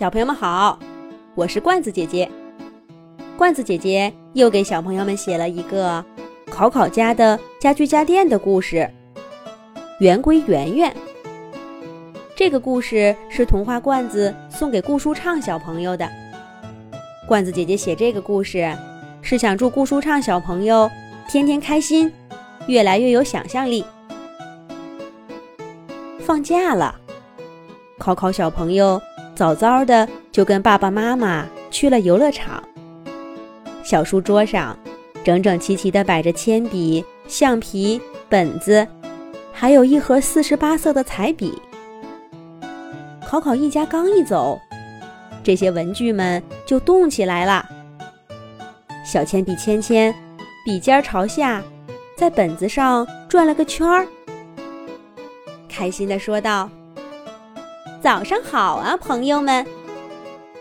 小朋友们好，我是罐子姐姐。罐子姐姐又给小朋友们写了一个考考家的家居家电的故事《圆规圆圆》。这个故事是童话罐子送给顾舒畅小朋友的。罐子姐姐写这个故事，是想祝顾舒畅小朋友天天开心，越来越有想象力。放假了，考考小朋友。早早的就跟爸爸妈妈去了游乐场。小书桌上整整齐齐地摆着铅笔、橡皮、本子，还有一盒四十八色的彩笔。考考一家刚一走，这些文具们就动起来了。小铅笔芊芊笔尖朝下，在本子上转了个圈儿，开心地说道。早上好啊，朋友们！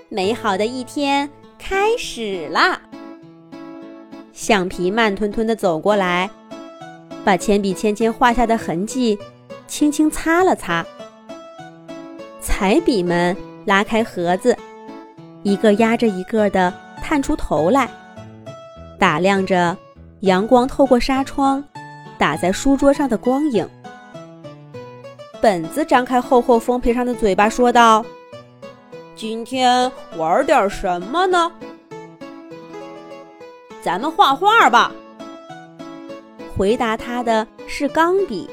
美好的一天开始啦。橡皮慢吞吞地走过来，把铅笔芊芊画下的痕迹轻轻擦了擦。彩笔们拉开盒子，一个压着一个的探出头来，打量着阳光透过纱窗打在书桌上的光影。本子张开厚厚封皮上的嘴巴，说道：“今天玩点什么呢？咱们画画吧。”回答他的是钢笔。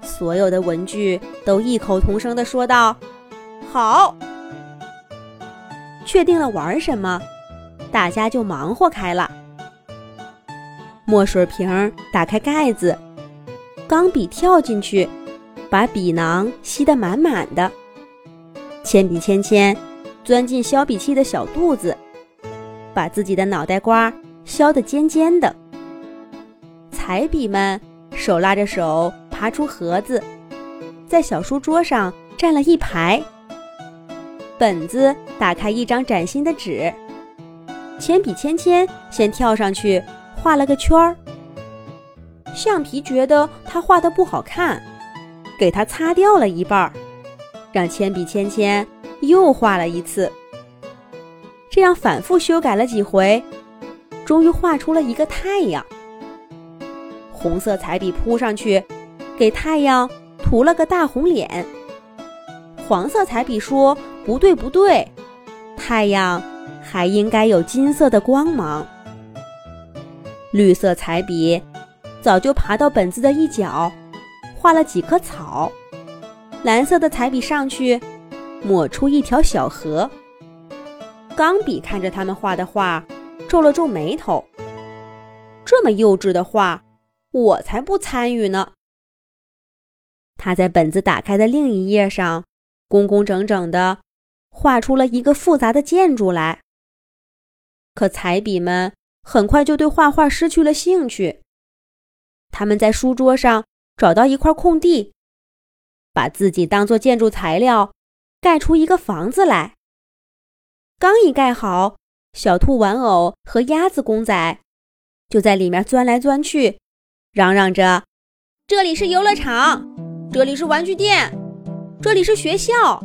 所有的文具都异口同声的说道：“好。”确定了玩什么，大家就忙活开了。墨水瓶打开盖子，钢笔跳进去。把笔囊吸得满满的，铅笔芊芊钻进削笔器的小肚子，把自己的脑袋瓜削得尖尖的。彩笔们手拉着手爬出盒子，在小书桌上站了一排。本子打开一张崭新的纸，铅笔芊芊先跳上去画了个圈儿。橡皮觉得他画的不好看。给它擦掉了一半儿，让铅笔芊芊又画了一次。这样反复修改了几回，终于画出了一个太阳。红色彩笔扑上去，给太阳涂了个大红脸。黄色彩笔说：“不对，不对，太阳还应该有金色的光芒。”绿色彩笔早就爬到本子的一角。画了几棵草，蓝色的彩笔上去，抹出一条小河。钢笔看着他们画的画，皱了皱眉头。这么幼稚的画，我才不参与呢。他在本子打开的另一页上，工工整整地画出了一个复杂的建筑来。可彩笔们很快就对画画失去了兴趣，他们在书桌上。找到一块空地，把自己当做建筑材料，盖出一个房子来。刚一盖好，小兔玩偶和鸭子公仔就在里面钻来钻去，嚷嚷着：“这里是游乐场，这里是玩具店，这里是学校。”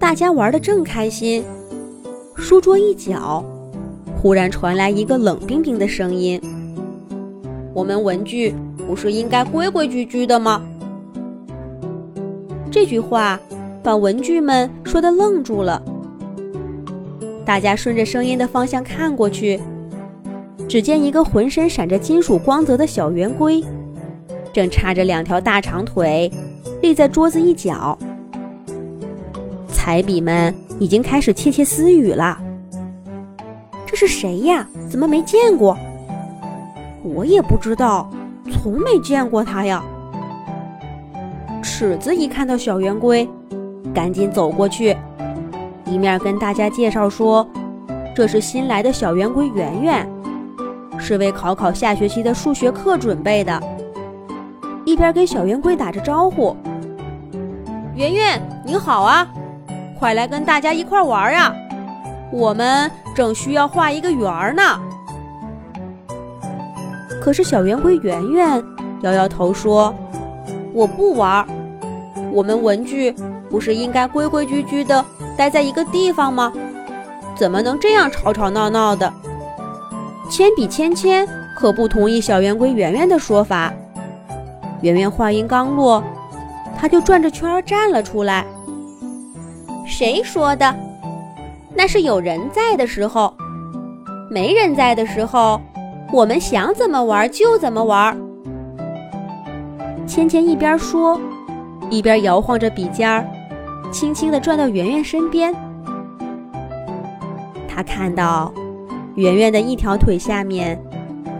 大家玩的正开心，书桌一角忽然传来一个冷冰冰的声音。我们文具不是应该规规矩矩的吗？这句话把文具们说的愣住了。大家顺着声音的方向看过去，只见一个浑身闪着金属光泽的小圆规，正叉着两条大长腿，立在桌子一角。彩笔们已经开始窃窃私语了：“这是谁呀？怎么没见过？”我也不知道，从没见过他呀。尺子一看到小圆规，赶紧走过去，一面跟大家介绍说：“这是新来的小圆规圆圆，是为考考下学期的数学课准备的。”一边给小圆规打着招呼：“圆圆你好啊，快来跟大家一块玩呀！我们正需要画一个圆呢。”可是小圆规圆圆摇摇头说：“我不玩，我们文具不是应该规规矩矩的待在一个地方吗？怎么能这样吵吵闹闹的？铅笔芊芊可不同意小圆规圆圆的说法。圆圆话音刚落，他就转着圈站了出来。谁说的？那是有人在的时候，没人在的时候，我们想怎么玩就怎么玩。芊芊一边说，一边摇晃着笔尖儿，轻轻地转到圆圆身边。他看到圆圆的一条腿下面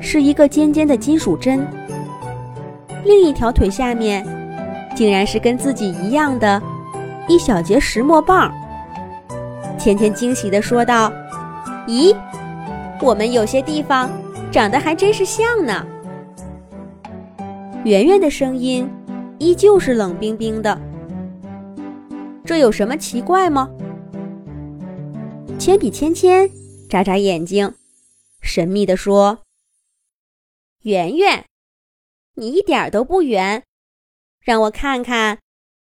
是一个尖尖的金属针，另一条腿下面竟然是跟自己一样的。一小节石墨棒，芊芊惊喜地说道：“咦，我们有些地方长得还真是像呢。”圆圆的声音依旧是冷冰冰的。这有什么奇怪吗？铅笔芊芊眨眨眼睛，神秘地说：“圆圆，你一点都不圆，让我看看。”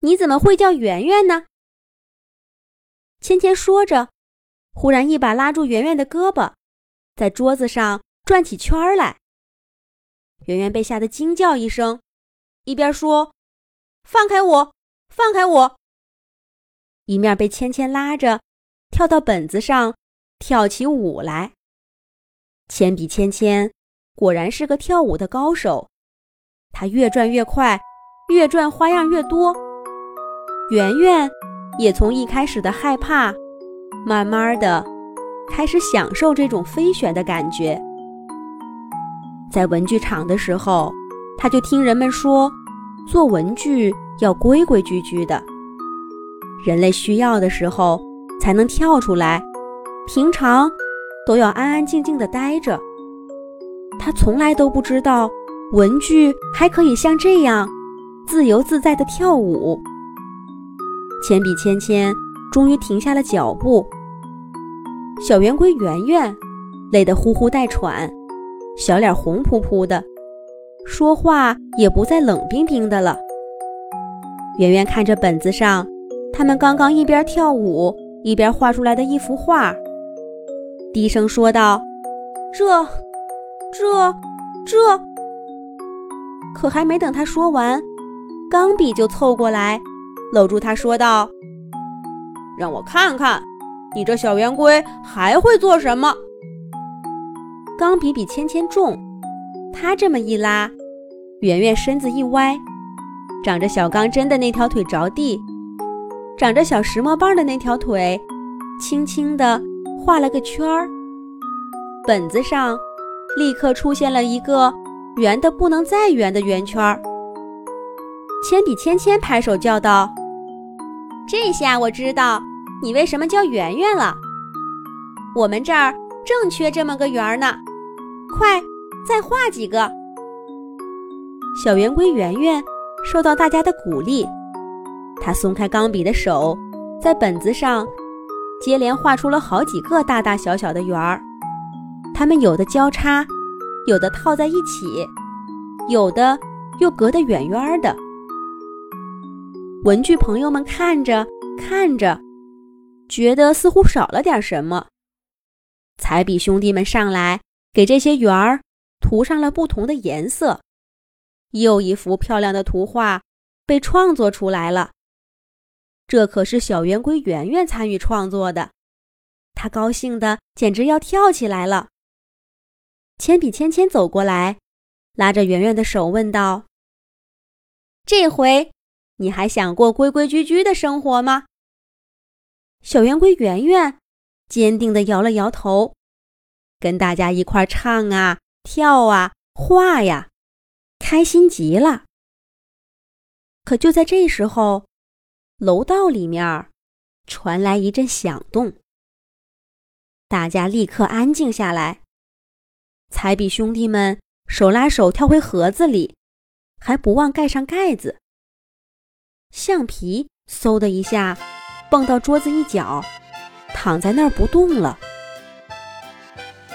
你怎么会叫圆圆呢？芊芊说着，忽然一把拉住圆圆的胳膊，在桌子上转起圈来。圆圆被吓得惊叫一声，一边说：“放开我，放开我！”一面被芊芊拉着跳到本子上跳起舞来。铅笔芊芊果然是个跳舞的高手，她越转越快，越转花样越多。圆圆也从一开始的害怕，慢慢的开始享受这种飞旋的感觉。在文具厂的时候，他就听人们说，做文具要规规矩矩的，人类需要的时候才能跳出来，平常都要安安静静的待着。他从来都不知道，文具还可以像这样自由自在的跳舞。铅笔芊芊终于停下了脚步。小圆规圆圆累得呼呼带喘，小脸红扑扑的，说话也不再冷冰冰的了。圆圆看着本子上他们刚刚一边跳舞一边画出来的一幅画，低声说道：“这、这、这……”可还没等他说完，钢笔就凑过来。搂住他说道：“让我看看，你这小圆规还会做什么？”钢笔比芊芊重，他这么一拉，圆圆身子一歪，长着小钢针的那条腿着地，长着小石墨棒的那条腿，轻轻地画了个圈儿。本子上立刻出现了一个圆的不能再圆的圆圈儿。铅笔芊芊拍手叫道。这下我知道你为什么叫圆圆了。我们这儿正缺这么个圆儿呢，快再画几个。小圆规圆圆受到大家的鼓励，他松开钢笔的手，在本子上接连画出了好几个大大小小的圆儿。它们有的交叉，有的套在一起，有的又隔得远远的。文具朋友们看着看着，觉得似乎少了点什么。彩笔兄弟们上来给这些圆儿涂上了不同的颜色，又一幅漂亮的图画被创作出来了。这可是小圆规圆圆参与创作的，他高兴的简直要跳起来了。铅笔芊芊走过来，拉着圆圆的手问道：“这回？”你还想过规规矩矩的生活吗？小圆规圆圆坚定地摇了摇头，跟大家一块唱啊、跳啊、画呀，开心极了。可就在这时候，楼道里面传来一阵响动，大家立刻安静下来。彩笔兄弟们手拉手跳回盒子里，还不忘盖上盖子。橡皮嗖的一下蹦到桌子一角，躺在那儿不动了。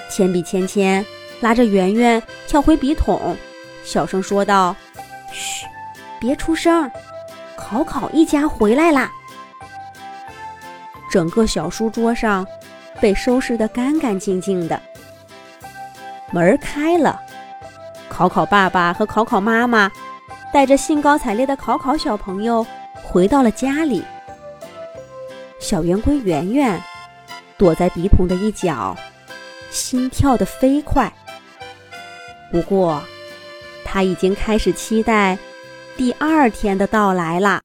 铅笔芊芊拉着圆圆跳回笔筒，小声说道：“嘘，别出声，考考一家回来啦。”整个小书桌上被收拾得干干净净的。门开了，考考爸爸和考考妈妈带着兴高采烈的考考小朋友回到了家里。小圆规圆圆躲在笔筒的一角，心跳得飞快。不过，他已经开始期待第二天的到来啦。